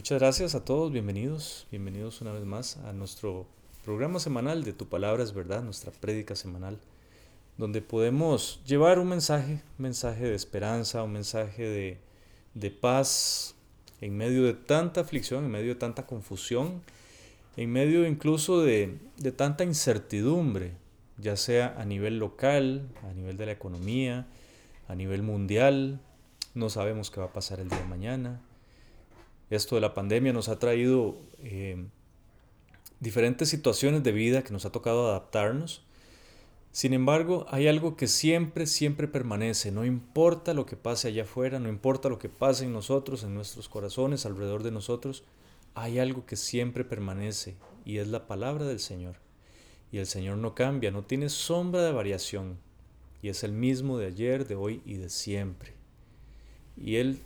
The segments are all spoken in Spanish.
Muchas gracias a todos, bienvenidos, bienvenidos una vez más a nuestro programa semanal de Tu Palabra es Verdad, nuestra prédica semanal, donde podemos llevar un mensaje, un mensaje de esperanza, un mensaje de, de paz en medio de tanta aflicción, en medio de tanta confusión, en medio incluso de, de tanta incertidumbre, ya sea a nivel local, a nivel de la economía, a nivel mundial, no sabemos qué va a pasar el día de mañana esto de la pandemia nos ha traído eh, diferentes situaciones de vida que nos ha tocado adaptarnos. Sin embargo, hay algo que siempre, siempre permanece. No importa lo que pase allá afuera, no importa lo que pase en nosotros, en nuestros corazones, alrededor de nosotros, hay algo que siempre permanece y es la palabra del Señor. Y el Señor no cambia, no tiene sombra de variación. Y es el mismo de ayer, de hoy y de siempre. Y Él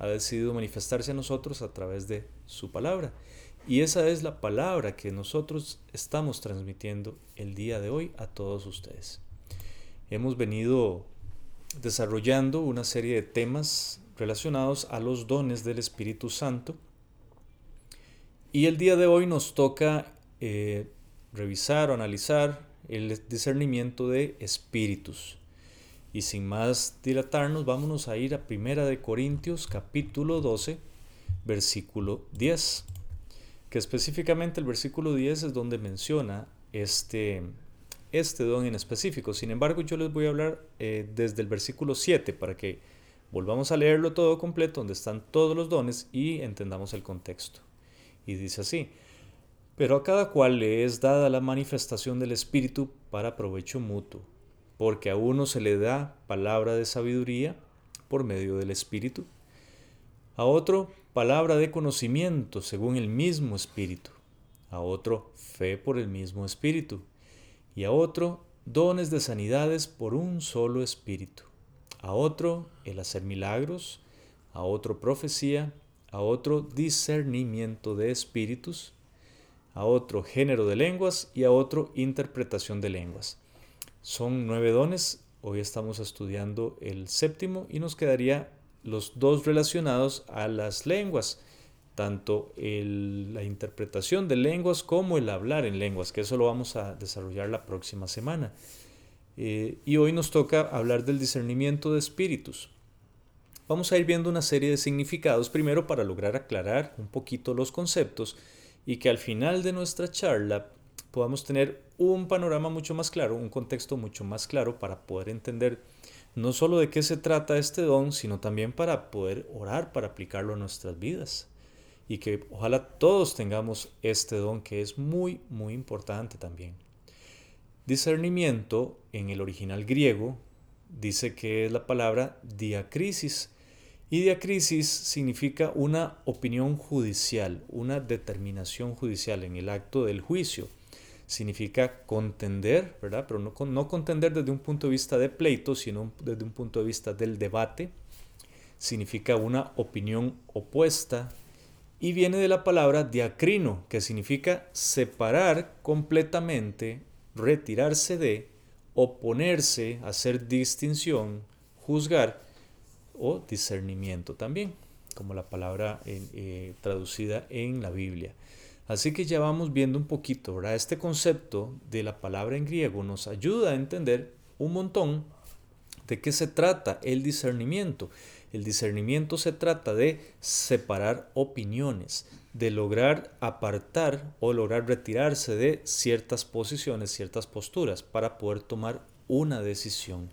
ha decidido manifestarse a nosotros a través de su palabra. Y esa es la palabra que nosotros estamos transmitiendo el día de hoy a todos ustedes. Hemos venido desarrollando una serie de temas relacionados a los dones del Espíritu Santo. Y el día de hoy nos toca eh, revisar o analizar el discernimiento de espíritus. Y sin más dilatarnos, vámonos a ir a Primera de Corintios capítulo 12, versículo 10, que específicamente el versículo 10 es donde menciona este, este don en específico. Sin embargo, yo les voy a hablar eh, desde el versículo 7 para que volvamos a leerlo todo completo, donde están todos los dones y entendamos el contexto. Y dice así, pero a cada cual le es dada la manifestación del Espíritu para provecho mutuo porque a uno se le da palabra de sabiduría por medio del Espíritu, a otro palabra de conocimiento según el mismo Espíritu, a otro fe por el mismo Espíritu, y a otro dones de sanidades por un solo Espíritu, a otro el hacer milagros, a otro profecía, a otro discernimiento de espíritus, a otro género de lenguas y a otro interpretación de lenguas. Son nueve dones, hoy estamos estudiando el séptimo y nos quedaría los dos relacionados a las lenguas, tanto la interpretación de lenguas como el hablar en lenguas, que eso lo vamos a desarrollar la próxima semana. Eh, y hoy nos toca hablar del discernimiento de espíritus. Vamos a ir viendo una serie de significados, primero para lograr aclarar un poquito los conceptos y que al final de nuestra charla podamos tener un panorama mucho más claro, un contexto mucho más claro para poder entender no solo de qué se trata este don, sino también para poder orar, para aplicarlo a nuestras vidas. Y que ojalá todos tengamos este don que es muy, muy importante también. Discernimiento en el original griego dice que es la palabra diacrisis. Y diacrisis significa una opinión judicial, una determinación judicial en el acto del juicio significa contender, ¿verdad? Pero no, no contender desde un punto de vista de pleito, sino desde un punto de vista del debate. Significa una opinión opuesta. Y viene de la palabra diacrino, que significa separar completamente, retirarse de, oponerse, hacer distinción, juzgar o discernimiento también, como la palabra eh, traducida en la Biblia. Así que ya vamos viendo un poquito. Este concepto de la palabra en griego nos ayuda a entender un montón de qué se trata el discernimiento. El discernimiento se trata de separar opiniones, de lograr apartar o lograr retirarse de ciertas posiciones, ciertas posturas para poder tomar una decisión.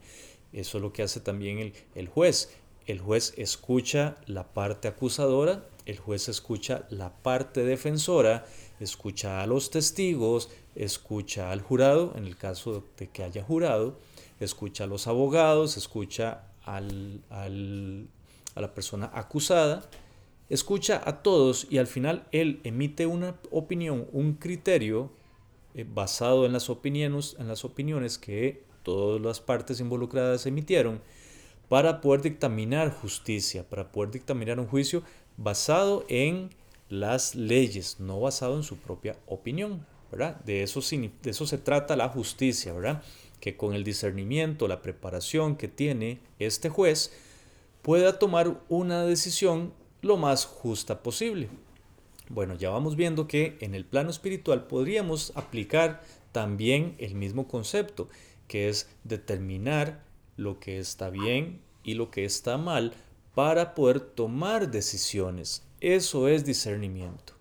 Eso es lo que hace también el, el juez. El juez escucha la parte acusadora el juez escucha la parte defensora, escucha a los testigos, escucha al jurado, en el caso de que haya jurado, escucha a los abogados, escucha al, a la persona acusada, escucha a todos y al final él emite una opinión, un criterio eh, basado en las, opiniones, en las opiniones que todas las partes involucradas emitieron para poder dictaminar justicia, para poder dictaminar un juicio basado en las leyes, no basado en su propia opinión, ¿verdad? De eso, se trata la justicia, ¿verdad? Que con el discernimiento, la preparación que tiene este juez, pueda tomar una decisión lo más justa posible. Bueno, ya vamos viendo que en el plano espiritual podríamos aplicar también el mismo concepto, que es determinar lo que está bien y lo que está mal para poder tomar decisiones. Eso es discernimiento.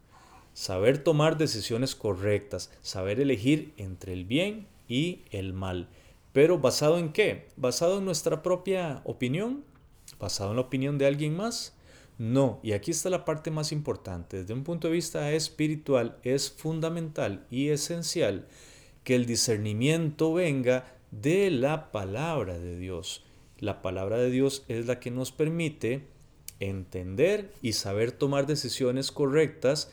Saber tomar decisiones correctas, saber elegir entre el bien y el mal. Pero basado en qué? ¿Basado en nuestra propia opinión? ¿Basado en la opinión de alguien más? No, y aquí está la parte más importante. Desde un punto de vista espiritual es fundamental y esencial que el discernimiento venga de la palabra de Dios. La palabra de Dios es la que nos permite entender y saber tomar decisiones correctas,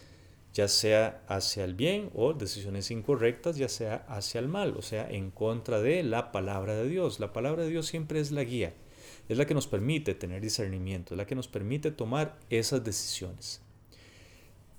ya sea hacia el bien o decisiones incorrectas, ya sea hacia el mal, o sea, en contra de la palabra de Dios. La palabra de Dios siempre es la guía, es la que nos permite tener discernimiento, es la que nos permite tomar esas decisiones.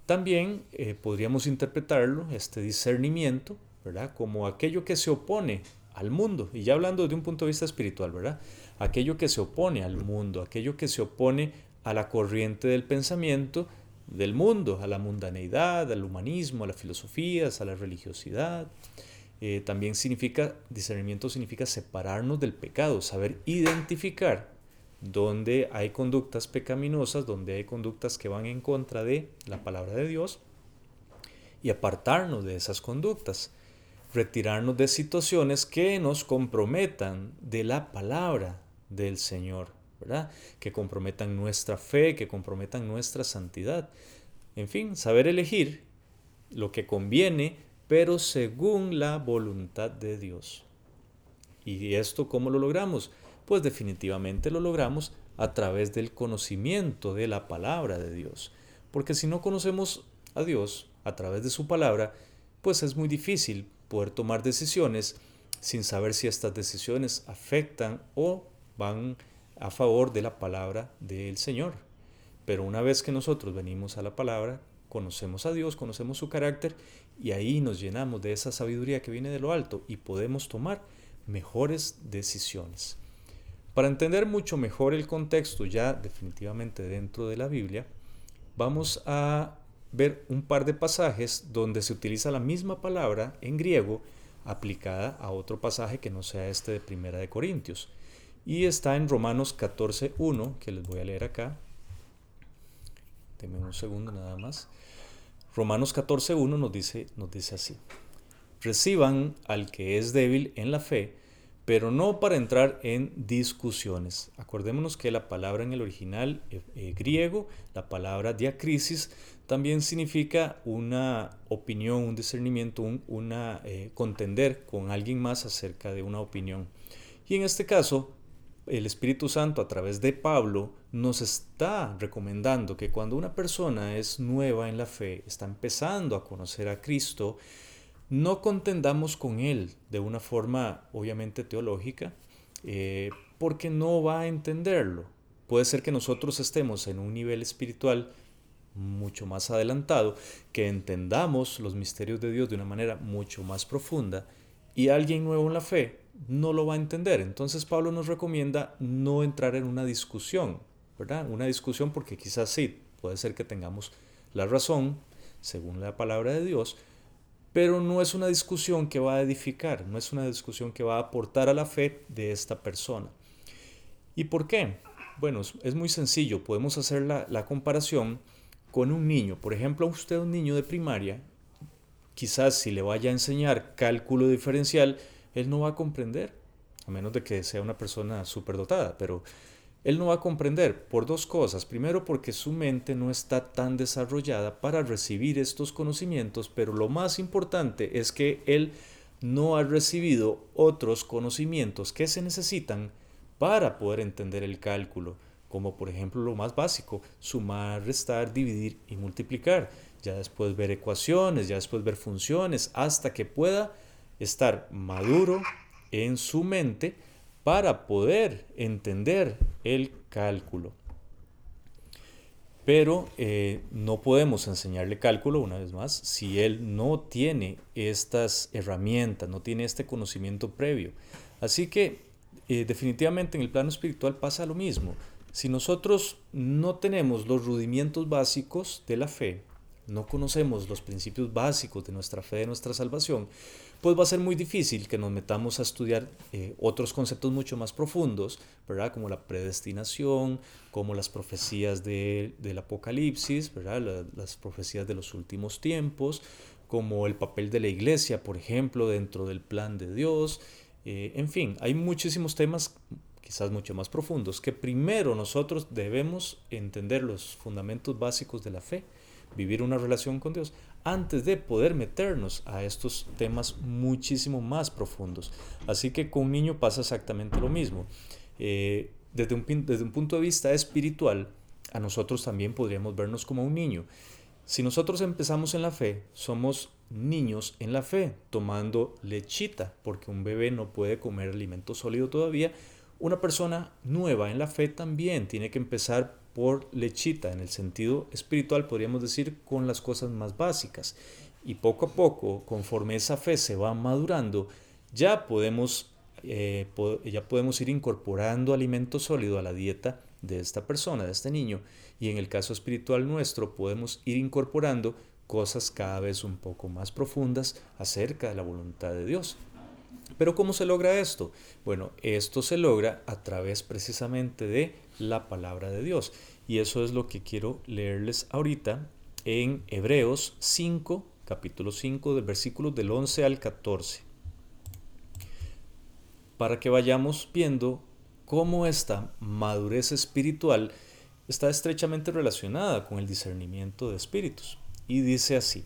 También eh, podríamos interpretarlo, este discernimiento, ¿verdad? Como aquello que se opone al mundo, y ya hablando de un punto de vista espiritual, ¿verdad? Aquello que se opone al mundo, aquello que se opone a la corriente del pensamiento del mundo, a la mundaneidad, al humanismo, a las filosofías, a la religiosidad. Eh, también significa, discernimiento significa separarnos del pecado, saber identificar dónde hay conductas pecaminosas, donde hay conductas que van en contra de la palabra de Dios y apartarnos de esas conductas, retirarnos de situaciones que nos comprometan de la palabra del Señor. Que comprometan nuestra fe, que comprometan nuestra santidad. En fin, saber elegir lo que conviene, pero según la voluntad de Dios. ¿Y esto cómo lo logramos? Pues definitivamente lo logramos a través del conocimiento de la palabra de Dios. Porque si no conocemos a Dios a través de su palabra, pues es muy difícil poder tomar decisiones sin saber si estas decisiones afectan o van a favor de la palabra del Señor. Pero una vez que nosotros venimos a la palabra, conocemos a Dios, conocemos su carácter y ahí nos llenamos de esa sabiduría que viene de lo alto y podemos tomar mejores decisiones. Para entender mucho mejor el contexto ya definitivamente dentro de la Biblia, vamos a ver un par de pasajes donde se utiliza la misma palabra en griego aplicada a otro pasaje que no sea este de Primera de Corintios. Y está en Romanos 14.1, que les voy a leer acá. Denme un segundo nada más. Romanos 14.1 nos dice, nos dice así. Reciban al que es débil en la fe, pero no para entrar en discusiones. Acordémonos que la palabra en el original eh, eh, griego, la palabra diacrisis, también significa una opinión, un discernimiento, un, una eh, contender con alguien más acerca de una opinión. Y en este caso, el Espíritu Santo a través de Pablo nos está recomendando que cuando una persona es nueva en la fe, está empezando a conocer a Cristo, no contendamos con Él de una forma obviamente teológica, eh, porque no va a entenderlo. Puede ser que nosotros estemos en un nivel espiritual mucho más adelantado, que entendamos los misterios de Dios de una manera mucho más profunda, y alguien nuevo en la fe no lo va a entender. Entonces Pablo nos recomienda no entrar en una discusión, ¿verdad? Una discusión porque quizás sí, puede ser que tengamos la razón, según la palabra de Dios, pero no es una discusión que va a edificar, no es una discusión que va a aportar a la fe de esta persona. ¿Y por qué? Bueno, es muy sencillo, podemos hacer la, comparación con un niño. Por ejemplo, usted un niño de primaria, quizás si le vaya a enseñar cálculo diferencial, él no va a comprender, a menos de que sea una persona superdotada, pero él no va a comprender por dos cosas. Primero porque su mente no está tan desarrollada para recibir estos conocimientos, pero lo más importante es que él no ha recibido otros conocimientos que se necesitan para poder entender el cálculo, como por ejemplo lo más básico, sumar, restar, dividir y multiplicar. Ya después ver ecuaciones, ya después ver funciones, hasta que pueda estar maduro en su mente para poder entender el cálculo. Pero eh, no podemos enseñarle cálculo, una vez más, si él no tiene estas herramientas, no tiene este conocimiento previo. Así que eh, definitivamente en el plano espiritual pasa lo mismo. Si nosotros no tenemos los rudimentos básicos de la fe, no conocemos los principios básicos de nuestra fe, de nuestra salvación, pues va a ser muy difícil que nos metamos a estudiar eh, otros conceptos mucho más profundos, ¿verdad? Como la predestinación, como las profecías del Apocalipsis, ¿verdad? las profecías de los últimos tiempos, como el papel de la iglesia, por ejemplo, dentro del plan de Dios. Eh, en fin, hay muchísimos temas quizás mucho más profundos, que primero nosotros debemos entender los fundamentos básicos de la fe, vivir una relación con Dios, antes de poder meternos a estos temas muchísimo más profundos. Así que con un niño pasa exactamente lo mismo. Eh, desde, un, desde un punto de vista espiritual, a nosotros también podríamos vernos como un niño. Si nosotros empezamos en la fe, somos niños en la fe, tomando lechita, porque un bebé no puede comer alimento sólido todavía, una persona nueva en la fe también tiene que empezar por lechita, en el sentido espiritual podríamos decir con las cosas más básicas. Y poco a poco, conforme esa fe se va madurando, ya podemos, eh, ya podemos ir incorporando alimento sólido a la dieta de esta persona, de este niño. Y en el caso espiritual nuestro podemos ir incorporando cosas cada vez un poco más profundas acerca de la voluntad de Dios. Pero ¿cómo se logra esto? Bueno, esto se logra a través precisamente de la palabra de Dios. Y eso es lo que quiero leerles ahorita en Hebreos 5, capítulo 5, del versículo del 11 al 14. Para que vayamos viendo cómo esta madurez espiritual está estrechamente relacionada con el discernimiento de espíritus. Y dice así,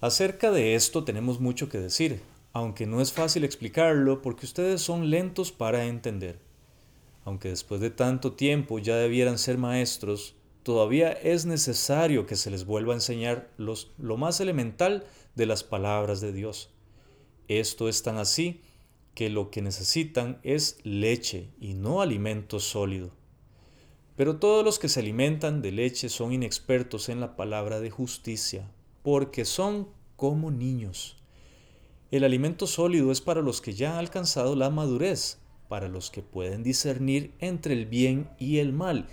acerca de esto tenemos mucho que decir aunque no es fácil explicarlo porque ustedes son lentos para entender. Aunque después de tanto tiempo ya debieran ser maestros, todavía es necesario que se les vuelva a enseñar los, lo más elemental de las palabras de Dios. Esto es tan así que lo que necesitan es leche y no alimento sólido. Pero todos los que se alimentan de leche son inexpertos en la palabra de justicia, porque son como niños. El alimento sólido es para los que ya han alcanzado la madurez, para los que pueden discernir entre el bien y el mal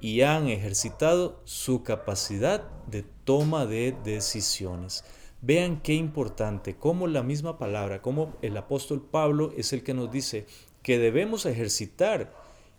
y han ejercitado su capacidad de toma de decisiones. Vean qué importante, cómo la misma palabra, como el apóstol Pablo es el que nos dice que debemos ejercitar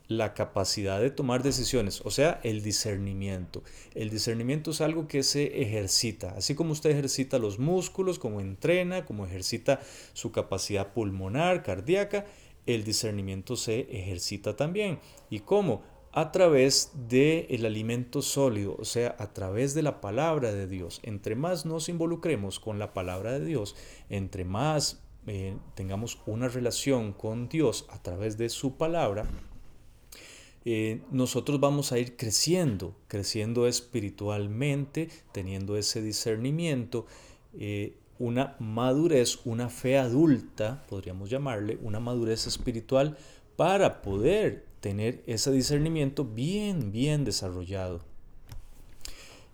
la capacidad de tomar decisiones, o sea, el discernimiento. El discernimiento es algo que se ejercita, así como usted ejercita los músculos, como entrena, como ejercita su capacidad pulmonar, cardíaca, el discernimiento se ejercita también. ¿Y cómo? A través del el alimento sólido, o sea, a través de la palabra de Dios. Entre más nos involucremos con la palabra de Dios, entre más eh, tengamos una relación con Dios a través de su palabra, eh, nosotros vamos a ir creciendo, creciendo espiritualmente, teniendo ese discernimiento, eh, una madurez, una fe adulta, podríamos llamarle, una madurez espiritual para poder tener ese discernimiento bien, bien desarrollado.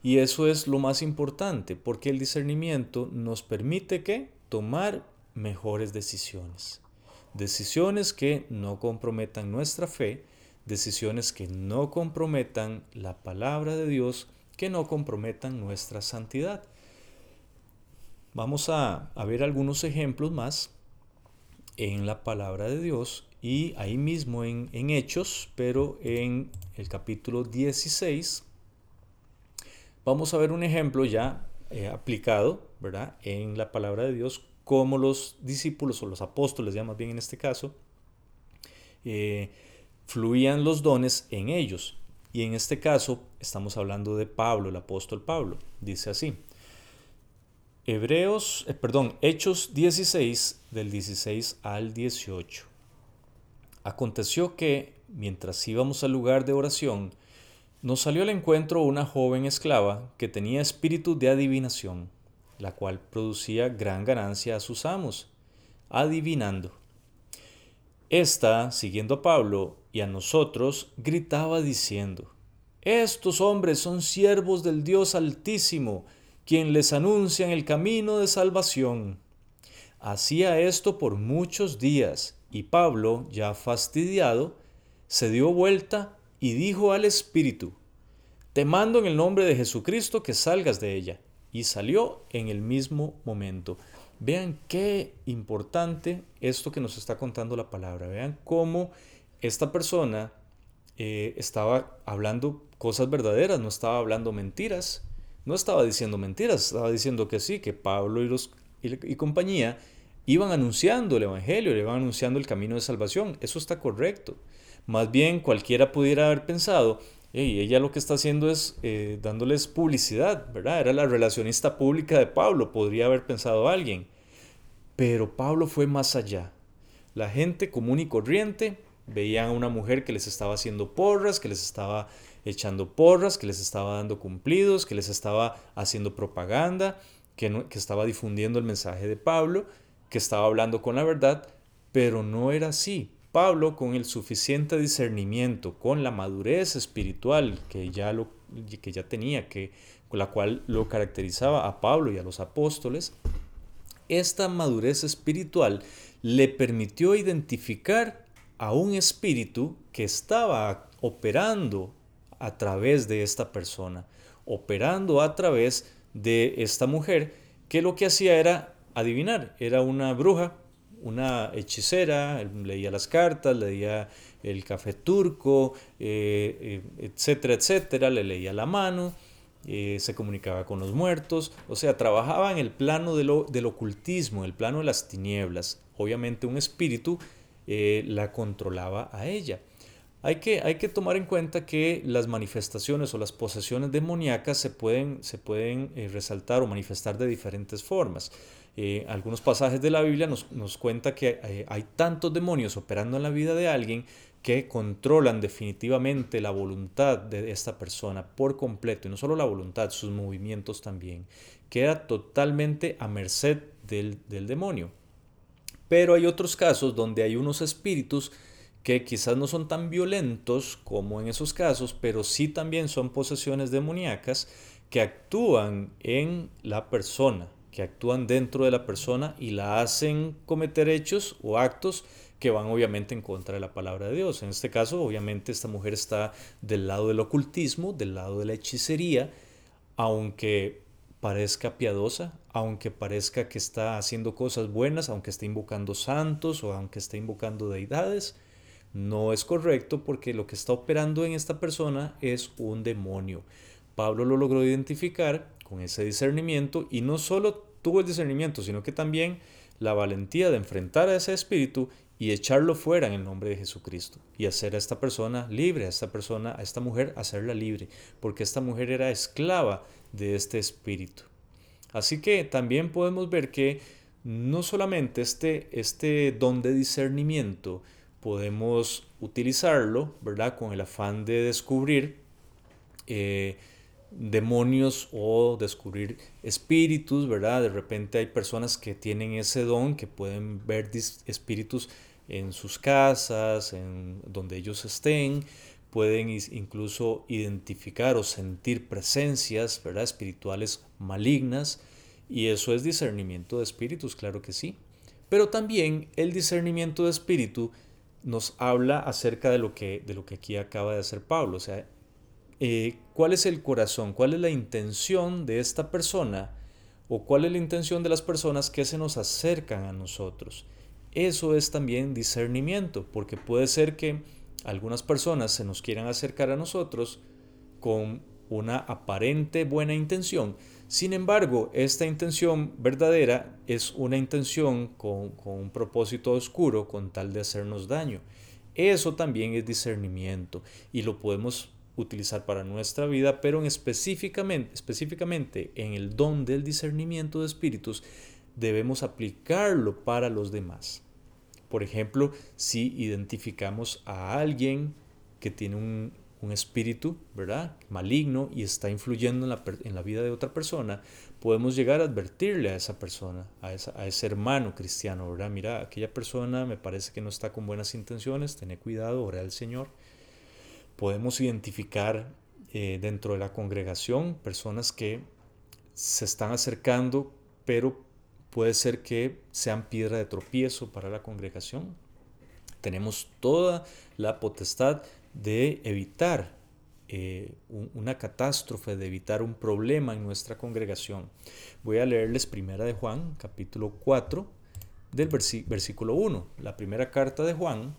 Y eso es lo más importante, porque el discernimiento nos permite que tomar mejores decisiones. Decisiones que no comprometan nuestra fe, decisiones que no comprometan la palabra de Dios, que no comprometan nuestra santidad. Vamos a, ver algunos ejemplos más en la palabra de Dios y ahí mismo en, Hechos, pero en el capítulo 16, vamos a ver un ejemplo ya eh, aplicado, ¿verdad? En la palabra de Dios, como los discípulos o los apóstoles, ya más bien en este caso, eh, fluían los dones en ellos. Y en este caso estamos hablando de Pablo, el apóstol Pablo. Dice así. Hebreos, eh, perdón, Hechos 16 del 16 al 18. Aconteció que, mientras íbamos al lugar de oración, nos salió al encuentro una joven esclava que tenía espíritu de adivinación, la cual producía gran ganancia a sus amos, adivinando. Esta, siguiendo a Pablo y a nosotros, gritaba diciendo, Estos hombres son siervos del Dios Altísimo, quien les anuncia el camino de salvación. Hacía esto por muchos días, y Pablo, ya fastidiado, se dio vuelta y dijo al Espíritu, te mando en el nombre de Jesucristo que salgas de ella. Y salió en el mismo momento. Vean qué importante esto que nos está contando la palabra. Vean cómo esta persona eh, estaba hablando cosas verdaderas, no estaba hablando mentiras, no estaba diciendo mentiras, estaba diciendo que sí, que Pablo y, los, y, compañía iban anunciando el Evangelio, le iban anunciando el camino de salvación. Eso está correcto. Más bien cualquiera pudiera haber pensado, y ella lo que está haciendo es eh, dándoles publicidad, ¿verdad? Era la relacionista pública de Pablo, podría haber pensado alguien. Pero Pablo fue más allá. La gente común y corriente veían a una mujer que les estaba haciendo porras, que les estaba echando porras, que les estaba dando cumplidos, que les estaba haciendo propaganda, que, que estaba difundiendo el mensaje de Pablo, que estaba hablando con la verdad, pero no era así. Pablo, con el suficiente discernimiento, con la madurez espiritual que ya, lo, que ya tenía, que, con la cual lo caracterizaba a Pablo y a los apóstoles, esta madurez espiritual le permitió identificar a un espíritu que estaba operando a través de esta persona, operando a través de esta mujer, que lo que hacía era adivinar, era una bruja, una hechicera, leía las cartas, leía el café turco, eh, eh, etcétera, etcétera, le leía la mano, eh, se comunicaba con los muertos, o sea, trabajaba en el plano del ocultismo, el plano de las tinieblas. Obviamente un espíritu la controlaba a ella. Hay que, hay que, tomar en cuenta que las manifestaciones o las posesiones demoníacas se pueden, se pueden resaltar o manifestar de diferentes formas. Eh, algunos pasajes de la Biblia nos, nos cuenta que eh, hay tantos demonios operando en la vida de alguien que controlan definitivamente la voluntad de esta persona por completo, y no solo la voluntad, sus movimientos también. Queda totalmente a merced del, del demonio. Pero hay otros casos donde hay unos espíritus que quizás no son tan violentos como en esos casos, pero sí también son posesiones demoníacas que actúan en la persona, que actúan dentro de la persona y la hacen cometer hechos o actos que van obviamente en contra de la palabra de Dios. En este caso, obviamente, esta mujer está del lado del ocultismo, del lado de la hechicería, aunque parezca piadosa, aunque parezca que está haciendo cosas buenas, aunque esté invocando santos o aunque esté invocando deidades, no es correcto porque lo que está operando en esta persona es un demonio. Pablo lo logró identificar con ese discernimiento y no solo tuvo el discernimiento, sino que también la valentía de enfrentar a ese espíritu y echarlo fuera en el nombre de Jesucristo y hacer a esta persona libre, a esta persona, a esta mujer, hacerla libre, porque esta mujer era esclava de este espíritu. Así que también podemos ver que no solamente este, este don de discernimiento podemos utilizarlo, ¿verdad? Con el afán de descubrir eh, demonios o descubrir espíritus, ¿verdad? De repente hay personas que tienen ese don, que pueden ver espíritus en sus casas, en donde ellos estén, pueden incluso identificar o sentir presencias, ¿verdad? Espirituales malignas, y eso es discernimiento de espíritus, claro que sí. Pero también el discernimiento de espíritu nos habla acerca de lo que, de lo que aquí acaba de hacer Pablo, o sea, eh, cuál es el corazón, cuál es la intención de esta persona o cuál es la intención de las personas que se nos acercan a nosotros. Eso es también discernimiento, porque puede ser que algunas personas se nos quieran acercar a nosotros con una aparente buena intención. Sin embargo, esta intención verdadera es una intención con, un propósito oscuro con tal de hacernos daño. Eso también es discernimiento y lo podemos utilizar para nuestra vida, pero en específicamente, específicamente en el don del discernimiento de espíritus, debemos aplicarlo para los demás. Por ejemplo, si identificamos a alguien que tiene un, espíritu, ¿verdad? Maligno y está influyendo en la, en la, vida de otra persona, podemos llegar a advertirle a esa persona, a, ese hermano cristiano, ¿verdad? Mira, aquella persona me parece que no está con buenas intenciones, ten cuidado, ora al Señor podemos identificar eh, dentro de la congregación personas que se están acercando, pero puede ser que sean piedra de tropiezo para la congregación. Tenemos toda la potestad de evitar eh, una catástrofe, de evitar un problema en nuestra congregación. Voy a leerles primera de Juan, capítulo 4, del versículo 1. La primera carta de Juan,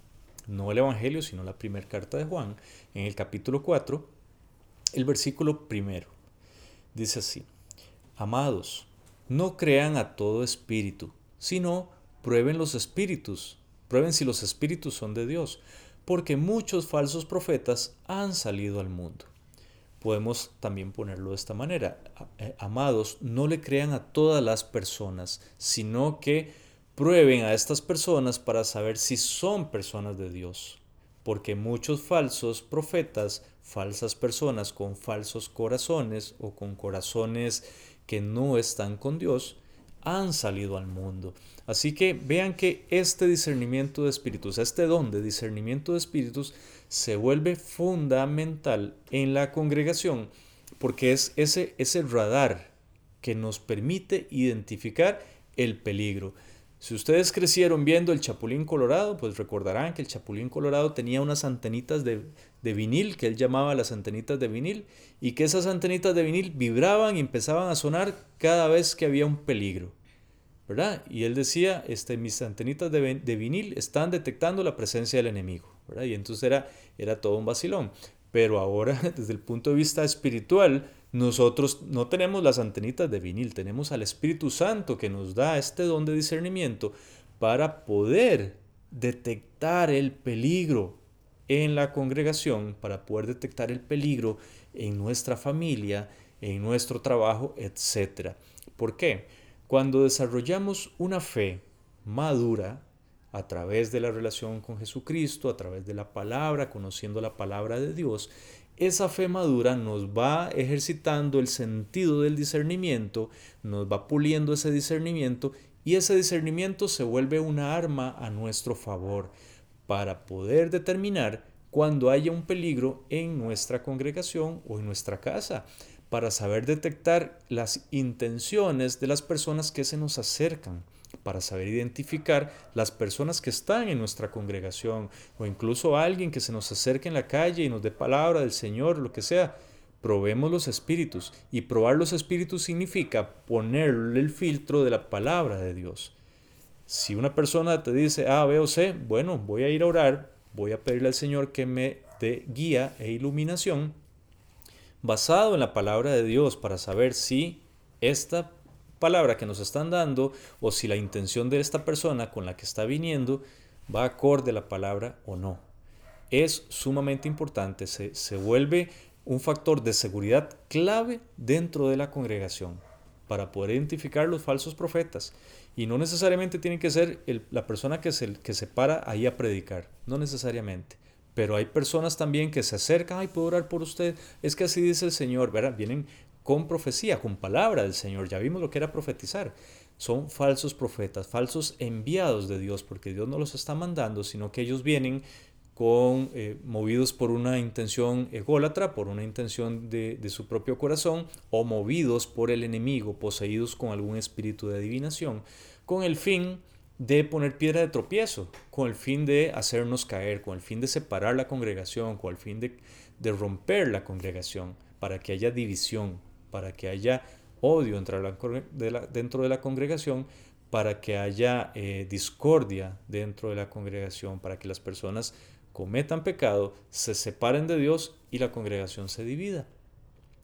no el Evangelio, sino la primera carta de Juan, en el capítulo 4, el versículo primero. Dice así, Amados, no crean a todo espíritu, sino prueben los espíritus, prueben si los espíritus son de Dios, porque muchos falsos profetas han salido al mundo. Podemos también ponerlo de esta manera. Eh, amados, no le crean a todas las personas, sino que prueben a estas personas para saber si son personas de Dios. Porque muchos falsos profetas, falsas personas con falsos corazones o con corazones que no están con Dios, han salido al mundo. Así que vean que este discernimiento de espíritus, este don de discernimiento de espíritus, se vuelve fundamental en la congregación porque es ese, ese radar que nos permite identificar el peligro. Si ustedes crecieron viendo el Chapulín Colorado, pues recordarán que el Chapulín Colorado tenía unas antenitas de, de, vinil, que él llamaba las antenitas de vinil, y que esas antenitas de vinil vibraban y empezaban a sonar cada vez que había un peligro. ¿verdad? Y él decía, este, mis antenitas de, de vinil están detectando la presencia del enemigo, ¿verdad? Y entonces era, era todo un vacilón. Pero ahora, desde el punto de vista espiritual, nosotros no tenemos las antenitas de vinil, tenemos al Espíritu Santo que nos da este don de discernimiento para poder detectar el peligro en la congregación, para poder detectar el peligro en nuestra familia, en nuestro trabajo, etc. ¿Por qué? Cuando desarrollamos una fe madura a través de la relación con Jesucristo, a través de la palabra, conociendo la palabra de Dios, esa fe madura nos va ejercitando el sentido del discernimiento, nos va puliendo ese discernimiento y ese discernimiento se vuelve una arma a nuestro favor para poder determinar cuando haya un peligro en nuestra congregación o en nuestra casa para saber detectar las intenciones de las personas que se nos acercan, para saber identificar las personas que están en nuestra congregación o incluso alguien que se nos acerque en la calle y nos dé palabra del Señor, lo que sea. Probemos los espíritus y probar los espíritus significa ponerle el filtro de la palabra de Dios. Si una persona te dice A, B o bueno, voy a ir a orar, voy a pedirle al Señor que me dé guía e iluminación basado en la palabra de Dios para saber si esta palabra que nos están dando o si la intención de esta persona con la que está viniendo va acorde a la palabra o no. Es sumamente importante, se, se vuelve un factor de seguridad clave dentro de la congregación para poder identificar los falsos profetas. Y no necesariamente tiene que ser la persona que se, que se para ahí a predicar, no necesariamente. Pero hay personas también que se acercan, ay, puedo orar por usted. Es que así dice el Señor, ¿verdad? Vienen con profecía, con palabra del Señor. Ya vimos lo que era profetizar. Son falsos profetas, falsos enviados de Dios, porque Dios no los está mandando, sino que ellos vienen con, eh, movidos por una intención ególatra, por una intención de, de su propio corazón, o movidos por el enemigo, poseídos con algún espíritu de adivinación, con el fin de poner piedra de tropiezo, con el fin de hacernos caer, con el fin de separar la congregación, con el fin de, romper la congregación, para que haya división, para que haya odio dentro de la, congregación, para que haya eh, discordia dentro de la congregación, para que las personas cometan pecado, se separen de Dios y la congregación se divida.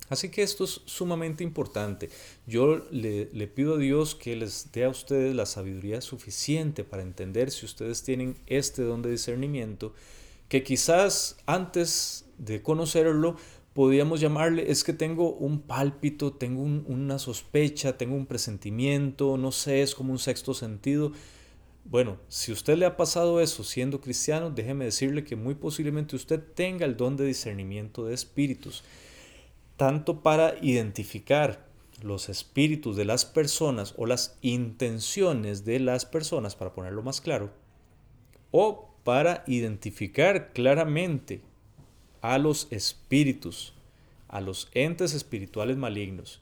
Así que esto es sumamente importante. Yo le, pido a Dios que les dé a ustedes la sabiduría suficiente para entender si ustedes tienen este don de discernimiento, que quizás antes de conocerlo podríamos llamarle, es que tengo un pálpito, tengo una sospecha, tengo un presentimiento, no sé, es como un sexto sentido. Bueno, si usted le ha pasado eso siendo cristiano, déjeme decirle que muy posiblemente usted tenga el don de discernimiento de espíritus tanto para identificar los espíritus de las personas o las intenciones de las personas, para ponerlo más claro, o para identificar claramente a los espíritus, a los entes espirituales malignos,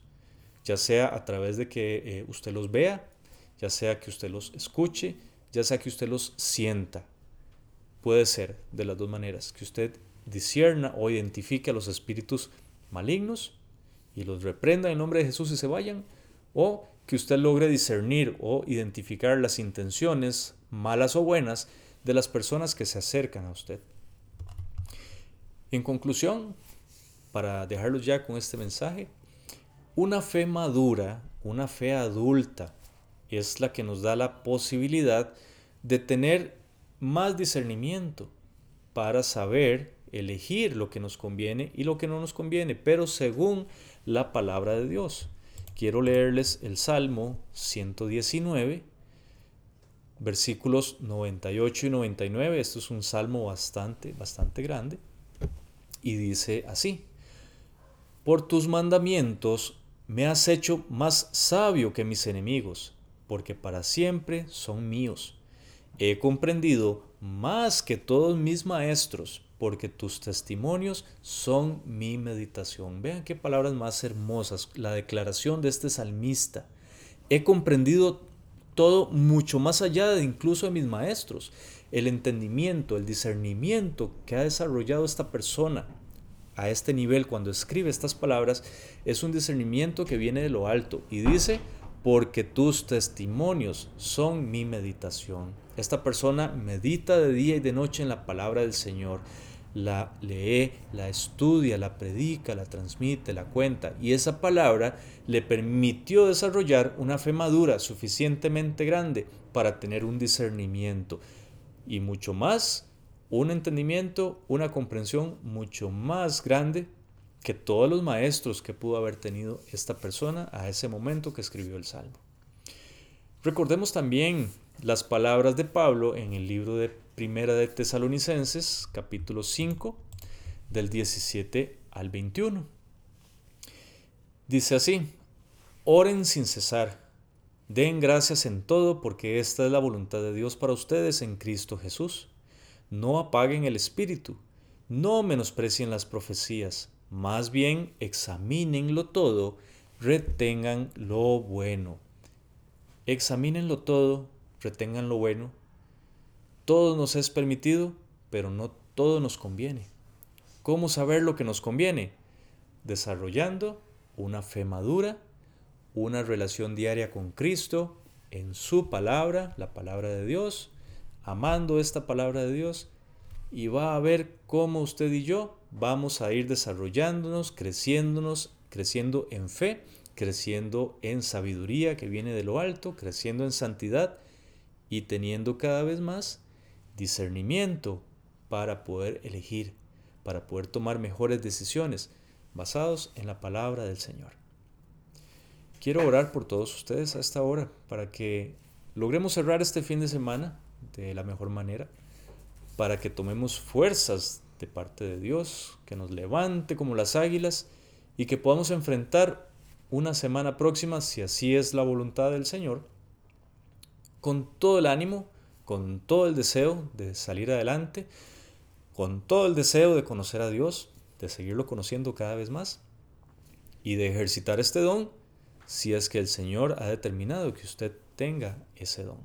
ya sea a través de que eh, usted los vea, ya sea que usted los escuche, ya sea que usted los sienta. Puede ser de las dos maneras, que usted discierna o identifique a los espíritus malignos y los reprenda en nombre de Jesús y se vayan, o que usted logre discernir o identificar las intenciones, malas o buenas, de las personas que se acercan a usted. En conclusión, para dejarlos ya con este mensaje, una fe madura, una fe adulta, es la que nos da la posibilidad de tener más discernimiento para saber elegir lo que nos conviene y lo que no nos conviene, pero según la palabra de Dios. Quiero leerles el Salmo 119, versículos 98 y 99. Esto es un salmo bastante, bastante grande. Y dice así, por tus mandamientos me has hecho más sabio que mis enemigos, porque para siempre son míos. He comprendido más que todos mis maestros, porque tus testimonios son mi meditación. Vean qué palabras más hermosas, la declaración de este salmista. He comprendido todo mucho más allá de incluso de mis maestros. El entendimiento, el discernimiento que ha desarrollado esta persona a este nivel cuando escribe estas palabras es un discernimiento que viene de lo alto y dice, porque tus testimonios son mi meditación. Esta persona medita de día y de noche en la palabra del Señor la lee, la estudia, la predica, la transmite, la cuenta, y esa palabra le permitió desarrollar una fe madura suficientemente grande para tener un discernimiento y mucho más, un entendimiento, una comprensión mucho más grande que todos los maestros que pudo haber tenido esta persona a ese momento que escribió el Salmo. Recordemos también las palabras de Pablo en el libro de Primera de Tesalonicenses, capítulo 5, del 17 al 21. Dice así, oren sin cesar, den gracias en todo porque esta es la voluntad de Dios para ustedes en Cristo Jesús. No apaguen el espíritu, no menosprecien las profecías, más bien examínenlo todo, retengan lo bueno. Examínenlo todo, retengan lo bueno todo nos es permitido, pero no todo nos conviene. ¿Cómo saber lo que nos conviene? Desarrollando una fe madura, una relación diaria con Cristo, en su palabra, la palabra de Dios, amando esta palabra de Dios, y va a ver cómo usted y yo vamos a ir desarrollándonos, creciéndonos, creciendo en fe, creciendo en sabiduría que viene de lo alto, creciendo en santidad y teniendo cada vez más discernimiento para poder elegir, para poder tomar mejores decisiones basados en la palabra del Señor. Quiero orar por todos ustedes a esta hora para que logremos cerrar este fin de semana de la mejor manera, para que tomemos fuerzas de parte de Dios, que nos levante como las águilas y que podamos enfrentar una semana próxima, si así es la voluntad del Señor, con todo el ánimo con todo el deseo de salir adelante, con todo el deseo de conocer a Dios, de seguirlo conociendo cada vez más y de ejercitar este don si es que el Señor ha determinado que usted tenga ese don.